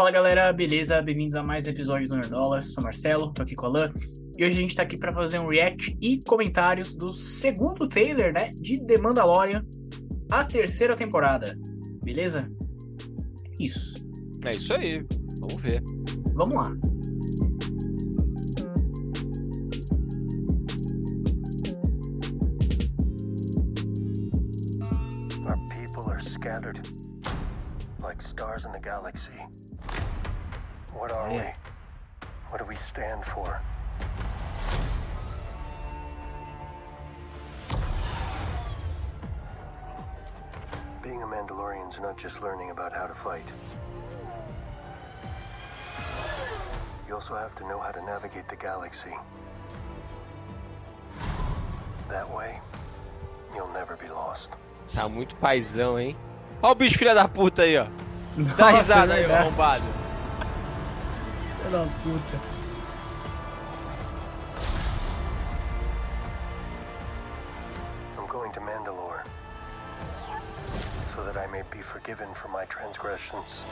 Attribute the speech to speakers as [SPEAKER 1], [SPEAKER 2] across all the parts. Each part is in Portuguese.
[SPEAKER 1] Fala galera, beleza? Bem-vindos a mais um episódio do Nerdola. Sou Marcelo, tô aqui com a Alan. E hoje a gente tá aqui pra fazer um react e comentários do segundo trailer, né? De The Mandalorian, a terceira temporada. Beleza? É isso.
[SPEAKER 2] É isso aí. Vamos ver.
[SPEAKER 1] Vamos lá.
[SPEAKER 3] Our people are scattered like stars in the galaxy. What are we? What do we stand for? Being a Mandalorian's not just learning about how to fight. You also have to know how to navigate the galaxy. That way, you'll never be lost.
[SPEAKER 2] Tá muito paizão, hein? Ó o bicho filha da puta aí, ó. Dá
[SPEAKER 1] Nossa,
[SPEAKER 2] risada
[SPEAKER 1] é
[SPEAKER 2] aí, ó, arrombado.
[SPEAKER 3] I may be forgiven for my transgressions.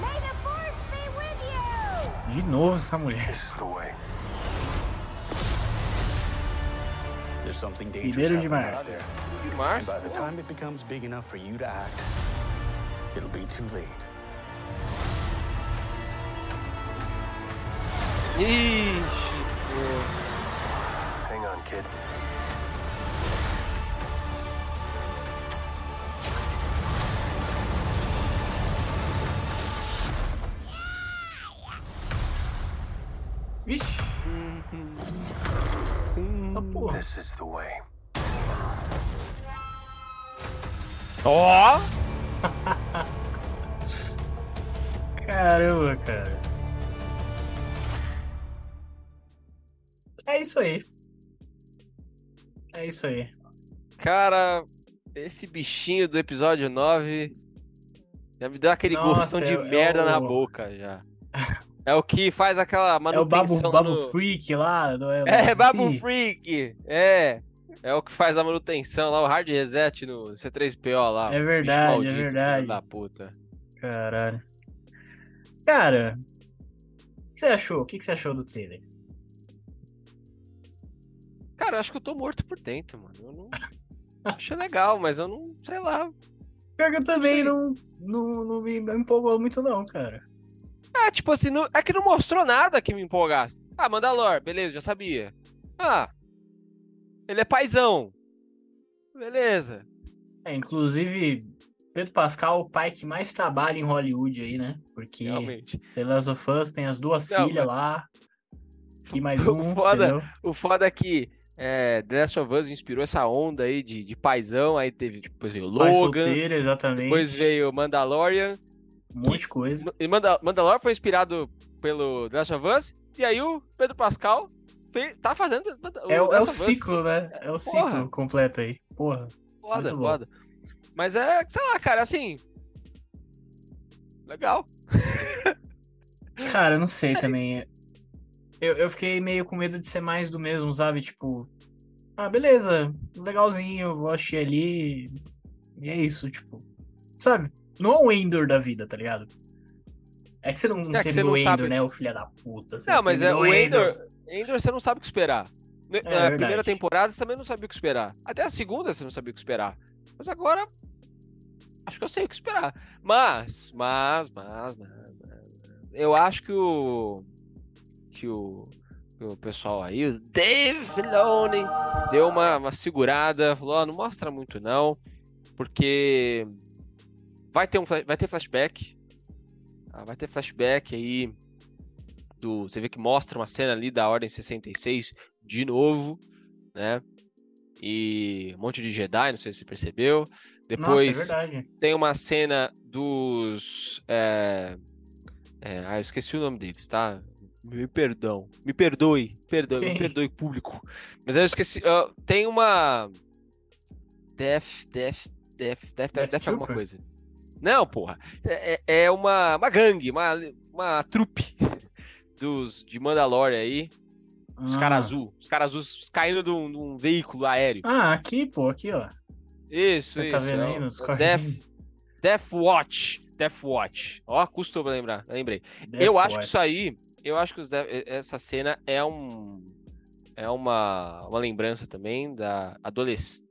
[SPEAKER 4] May the force be with you!
[SPEAKER 1] De novo essa mulher.
[SPEAKER 3] This is the way.
[SPEAKER 5] There's something dangerous
[SPEAKER 1] Primeiro de
[SPEAKER 5] happening out
[SPEAKER 1] março.
[SPEAKER 5] there.
[SPEAKER 2] De
[SPEAKER 5] And
[SPEAKER 2] março?
[SPEAKER 5] by the time it becomes big enough for you to act, it'll be too late.
[SPEAKER 2] Meu.
[SPEAKER 3] Hang on, kid.
[SPEAKER 1] Vixe. Tá porra.
[SPEAKER 3] This is the way.
[SPEAKER 2] Ó!
[SPEAKER 1] Caramba, cara. É isso aí. É isso aí.
[SPEAKER 2] Cara, esse bichinho do episódio 9 já me deu aquele
[SPEAKER 1] Nossa,
[SPEAKER 2] gostão de
[SPEAKER 1] é- é
[SPEAKER 2] merda na boca já. É o que faz aquela
[SPEAKER 1] É o
[SPEAKER 2] manutenção
[SPEAKER 1] Babu, Babu
[SPEAKER 2] no...
[SPEAKER 1] Freak lá, não é?
[SPEAKER 2] É, Babu. Freak! É! É o que faz a manutenção lá, o hard reset no C3PO lá.
[SPEAKER 1] É verdade, é
[SPEAKER 2] maldito, filho
[SPEAKER 1] verdade.
[SPEAKER 2] da puta.
[SPEAKER 1] Caralho. Cara, o que você achou? O que você achou do trailer?
[SPEAKER 2] Cara, eu acho que eu tô morto por dentro, mano. Eu não. Achei legal, mas eu não. Sei lá.
[SPEAKER 1] Pior que eu também não, não, não me empolgou muito, não, cara.
[SPEAKER 2] É, tipo assim, não- é que não mostrou nada que me empolgasse. Ah, Mandalor, beleza, já sabia. Ah, ele é paizão. Beleza.
[SPEAKER 1] É, inclusive, Pedro Pascal, o pai que mais trabalha em Hollywood aí, né? Porque
[SPEAKER 2] Realmente.
[SPEAKER 1] The Last of Us tem as duas
[SPEAKER 2] Não,
[SPEAKER 1] filhas
[SPEAKER 2] mas-
[SPEAKER 1] lá. E mais
[SPEAKER 2] O
[SPEAKER 1] um,
[SPEAKER 2] foda-
[SPEAKER 1] entendeu?
[SPEAKER 2] O foda é que é, The Last of Us inspirou essa onda aí de, de paizão. Aí teve, depois veio Logan,
[SPEAKER 1] solteiro, exatamente.
[SPEAKER 2] depois veio Mandalorian.
[SPEAKER 1] Um monte de coisa.
[SPEAKER 2] E Manda Mandalorian foi inspirado pelo The Last of Us. E aí o Pedro Pascal fe- tá fazendo. o
[SPEAKER 1] É, é o
[SPEAKER 2] Us.
[SPEAKER 1] ciclo, né? É o ciclo
[SPEAKER 2] Porra.
[SPEAKER 1] completo aí. Porra.
[SPEAKER 2] Foda, foda. Mas é, sei lá, cara, assim. Legal.
[SPEAKER 1] Cara, eu não sei também. Eu, eu fiquei meio com medo de ser mais do mesmo, sabe? Tipo, ah, beleza, legalzinho, vou assistir ali. E é isso, tipo. Sabe? Não é o Endor da vida, tá ligado? É que você não
[SPEAKER 2] É que você
[SPEAKER 1] terminou
[SPEAKER 2] não
[SPEAKER 1] o Endor,
[SPEAKER 2] sabe-
[SPEAKER 1] né, o filho da puta.
[SPEAKER 2] Não, mas é, o Endor, Endor você não sabe o que esperar.
[SPEAKER 1] É,
[SPEAKER 2] Na
[SPEAKER 1] verdade.
[SPEAKER 2] primeira temporada você também não sabia o que esperar. Até a segunda você não sabia o que esperar. Mas agora. Acho que eu sei o que esperar. Mas, mas, mas, mas. mas, eu acho que o. Que o. que o pessoal aí, o Dave Filoni, deu uma, uma segurada. Falou: ó, não mostra muito não. Porque. Vai ter, um, vai ter flashback. Ah, vai ter flashback aí do. Você vê que mostra uma cena ali da Ordem 66 de novo, né? E um monte de Jedi, não sei se você percebeu.
[SPEAKER 1] Nossa, é
[SPEAKER 2] Depois tem uma cena dos. É... é, ah, eu esqueci o nome deles, tá? Me perdão. Me perdoe. Perdão, me perdoe, público. Mas eu esqueci. ah, tem uma. Death, Death, Death, Death, Death,
[SPEAKER 1] Death
[SPEAKER 2] Death alguma coisa. Não, porra. É, é- é uma, uma gangue, uma, uma trupe dos, de Mandalorian aí. Os
[SPEAKER 1] Ah.
[SPEAKER 2] caras azul. Os caras azuis caindo de um, de um veículo aéreo.
[SPEAKER 1] Ah, aqui, pô, aqui, ó.
[SPEAKER 2] Isso,
[SPEAKER 1] Você
[SPEAKER 2] isso.
[SPEAKER 1] tá vendo
[SPEAKER 2] é
[SPEAKER 1] aí nos?
[SPEAKER 2] Death, Death Watch. Death Watch. Ó, custou pra lembrar, lembrei.
[SPEAKER 1] Death
[SPEAKER 2] eu acho que
[SPEAKER 1] Watch.
[SPEAKER 2] isso aí, eu acho que os essa cena é um é uma, uma lembrança também da adolescência,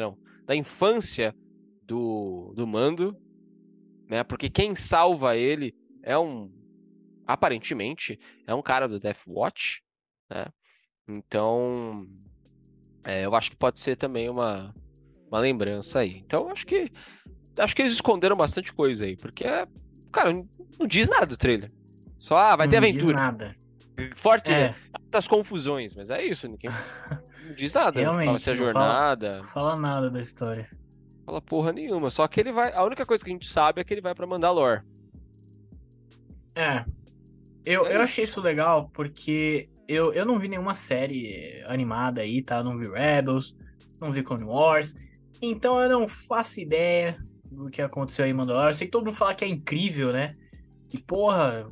[SPEAKER 2] não, da infância do, do Mando, né? Porque quem salva ele é um aparentemente é um cara do Death Watch, né? Então, é, eu acho que pode ser também uma, uma lembrança aí. Então, eu acho que acho que eles esconderam bastante coisa aí, porque cara, não diz nada do trailer. Só ah, vai ter
[SPEAKER 1] Não diz
[SPEAKER 2] aventura.
[SPEAKER 1] nada.
[SPEAKER 2] Forte,
[SPEAKER 1] É.
[SPEAKER 2] Altas confusões, mas é isso, ninguém não diz nada. Não
[SPEAKER 1] Realmente,
[SPEAKER 2] fala se é
[SPEAKER 1] fala-
[SPEAKER 2] jornada,
[SPEAKER 1] Não fala nada da história.
[SPEAKER 2] fala porra nenhuma. Só que ele vai. A única coisa que a gente sabe é que ele vai pra Mandalor.
[SPEAKER 1] É. Eu,
[SPEAKER 2] É
[SPEAKER 1] eu achei isso legal porque eu, eu não vi nenhuma série animada aí, tá? Não vi Rebels, não vi Clone Wars. Então eu não faço ideia do que aconteceu aí em Mandalorian. Eu sei que todo mundo fala que é incrível, né? Que porra,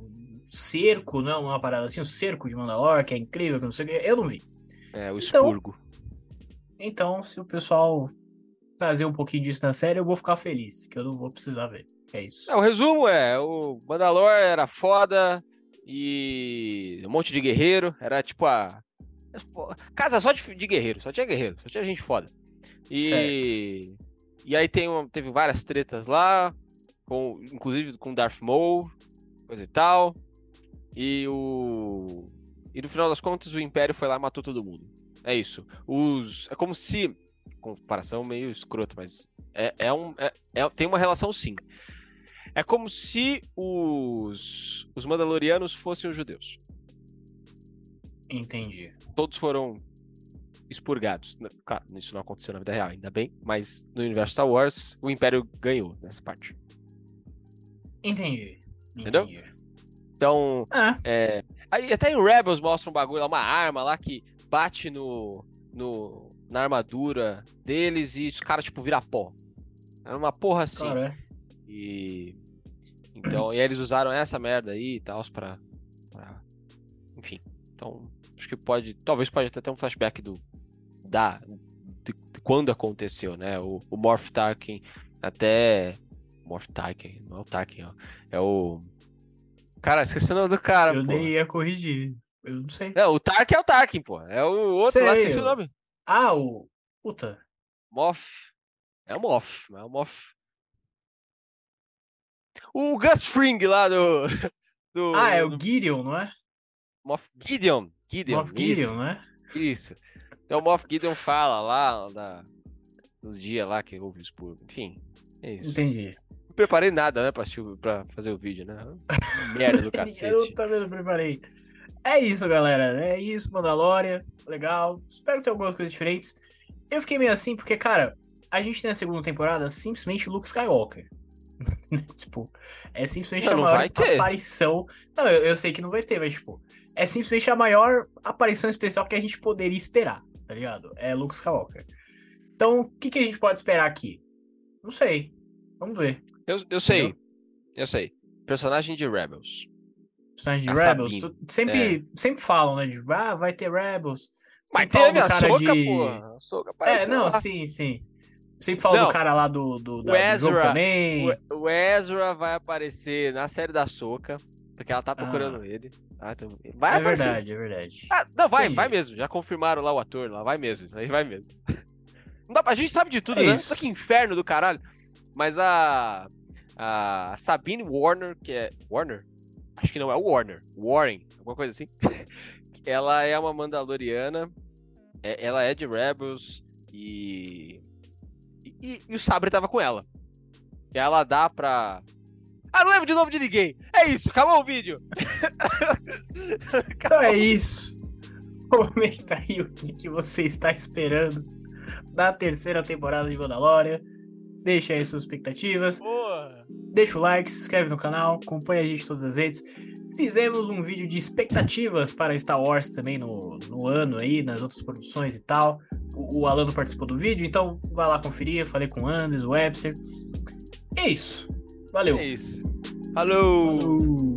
[SPEAKER 1] cerco, não, uma parada assim, o cerco de Mandalor, que é incrível, que não sei o que. Eu não vi.
[SPEAKER 2] É, o
[SPEAKER 1] Então-
[SPEAKER 2] expurgo.
[SPEAKER 1] Então, se o pessoal trazer um pouquinho disso na série, eu vou ficar feliz, que eu não vou precisar ver. É isso.
[SPEAKER 2] É, o resumo é: o Mandalor era foda e um monte de guerreiro. Era tipo a. Casa só de, de guerreiro, só tinha guerreiro, só tinha gente foda. E. E aí tem uma- teve várias tretas lá, com, inclusive com Darth Maul, coisa e tal. E o. E no final das contas, o Império foi lá e matou todo mundo. É isso. Os. É como se. Comparação meio escrota, mas. É, é um. é- é- tem uma relação sim. É como se os, os Mandalorianos fossem os judeus.
[SPEAKER 1] Entendi.
[SPEAKER 2] Todos foram expurgados. Claro, isso não aconteceu na vida real, ainda bem, mas no universo Star Wars, o Império ganhou nessa parte.
[SPEAKER 1] Entendi.
[SPEAKER 2] Entendeu?
[SPEAKER 1] Entendi.
[SPEAKER 2] Então,
[SPEAKER 1] Ah,
[SPEAKER 2] é, aí até em Rebels mostra um bagulho uma arma lá que bate no, no na armadura deles e os caras, tipo, vira pó. É uma porra assim.
[SPEAKER 1] cara, é.
[SPEAKER 2] E. Então, e eles usaram essa merda aí e tal pra, pra. Enfim. Então, acho que pode. Talvez pode até ter um flashback do. Da. De, de quando aconteceu, né? O, o Morph Tarkin até. Morph Tarkin, não é o Tarkin, ó. É o. Cara, esqueci o nome do cara,
[SPEAKER 1] eu
[SPEAKER 2] pô.
[SPEAKER 1] nem ia corrigir. Eu não sei.
[SPEAKER 2] Não, o Tarkin é o Tarkin, pô. É o outro lá,
[SPEAKER 1] Sei,
[SPEAKER 2] esqueci o nome.
[SPEAKER 1] Ah, o. Puta.
[SPEAKER 2] Moff. É o Moff, é o Moff. O Gus Fring lá do. do
[SPEAKER 1] Ah, é o Gideon, não é?
[SPEAKER 2] Moff Gideon. Gideon.
[SPEAKER 1] Moff Gideon, né?
[SPEAKER 2] isso. Então o Moff Gideon fala lá da, nos dias lá que houve o expurgo. Enfim, é isso.
[SPEAKER 1] Entendi.
[SPEAKER 2] Não preparei nada, né, pra, pra fazer o vídeo, né? Merda do
[SPEAKER 1] Eu
[SPEAKER 2] cacete.
[SPEAKER 1] também não preparei. É isso, galera. É isso, Mandalorian. Legal. Espero ter algumas coisas diferentes. Eu fiquei meio assim porque, cara, a gente tem na segunda temporada simplesmente Luke Skywalker. tipo, é simplesmente
[SPEAKER 2] Não,
[SPEAKER 1] a maior aparição. Não, eu, eu sei que não vai ter, mas, tipo, é simplesmente a maior aparição especial que a gente poderia esperar, tá ligado? É Luke Skywalker. Então, o que, que a gente pode esperar aqui? Não sei. Vamos ver.
[SPEAKER 2] Eu, eu sei.
[SPEAKER 1] Entendeu?
[SPEAKER 2] Eu sei. Personagem de Rebels.
[SPEAKER 1] Personagem de
[SPEAKER 2] A
[SPEAKER 1] Rebels. Tu- sempre, sempre falam, né? De, ah, vai ter Rebels.
[SPEAKER 2] Mas
[SPEAKER 1] Sempre
[SPEAKER 2] teve a Soca,
[SPEAKER 1] de-
[SPEAKER 2] porra. A Soca
[SPEAKER 1] É, não,
[SPEAKER 2] lá.
[SPEAKER 1] sim, sim. Sempre falam
[SPEAKER 2] Não,
[SPEAKER 1] do cara lá do, do, da-
[SPEAKER 2] o
[SPEAKER 1] do jogo
[SPEAKER 2] Ezra-
[SPEAKER 1] também.
[SPEAKER 2] O, o Ezra vai aparecer na série da Soca, porque ela tá procurando
[SPEAKER 1] Ah.
[SPEAKER 2] ele. Ah, então- vai
[SPEAKER 1] é
[SPEAKER 2] aparecer.
[SPEAKER 1] verdade, é verdade.
[SPEAKER 2] Ah, não, vai,
[SPEAKER 1] Entendi.
[SPEAKER 2] vai mesmo. Já confirmaram lá o ator, lá vai mesmo. Isso aí vai mesmo. Não dá pra, a gente sabe de tudo,
[SPEAKER 1] É
[SPEAKER 2] né?
[SPEAKER 1] isso.
[SPEAKER 2] Que inferno do caralho. Mas a. A Sabine Warner, que é. Warner? Acho que não é o Warner. Warren, alguma coisa assim. ela é uma Mandaloriana. é- ela é de Rebels e. E, e o Sabre tava com ela. E ela dá pra. Ah, não lembro de nome de ninguém. É isso, acabou o vídeo.
[SPEAKER 1] Então é isso. Comenta aí o que, que você está esperando da terceira temporada de Mandalorian. Deixa aí suas expectativas.
[SPEAKER 2] Boa.
[SPEAKER 1] Deixa o like, se inscreve no canal, acompanha a gente todas as redes. Fizemos um vídeo de expectativas para Star Wars também no, no ano aí, nas outras produções e tal. O, o Alano participou do vídeo, então vai lá conferir. Eu falei com o Anders, o Webster. É isso. Valeu.
[SPEAKER 2] É isso. Falou.
[SPEAKER 1] Falou.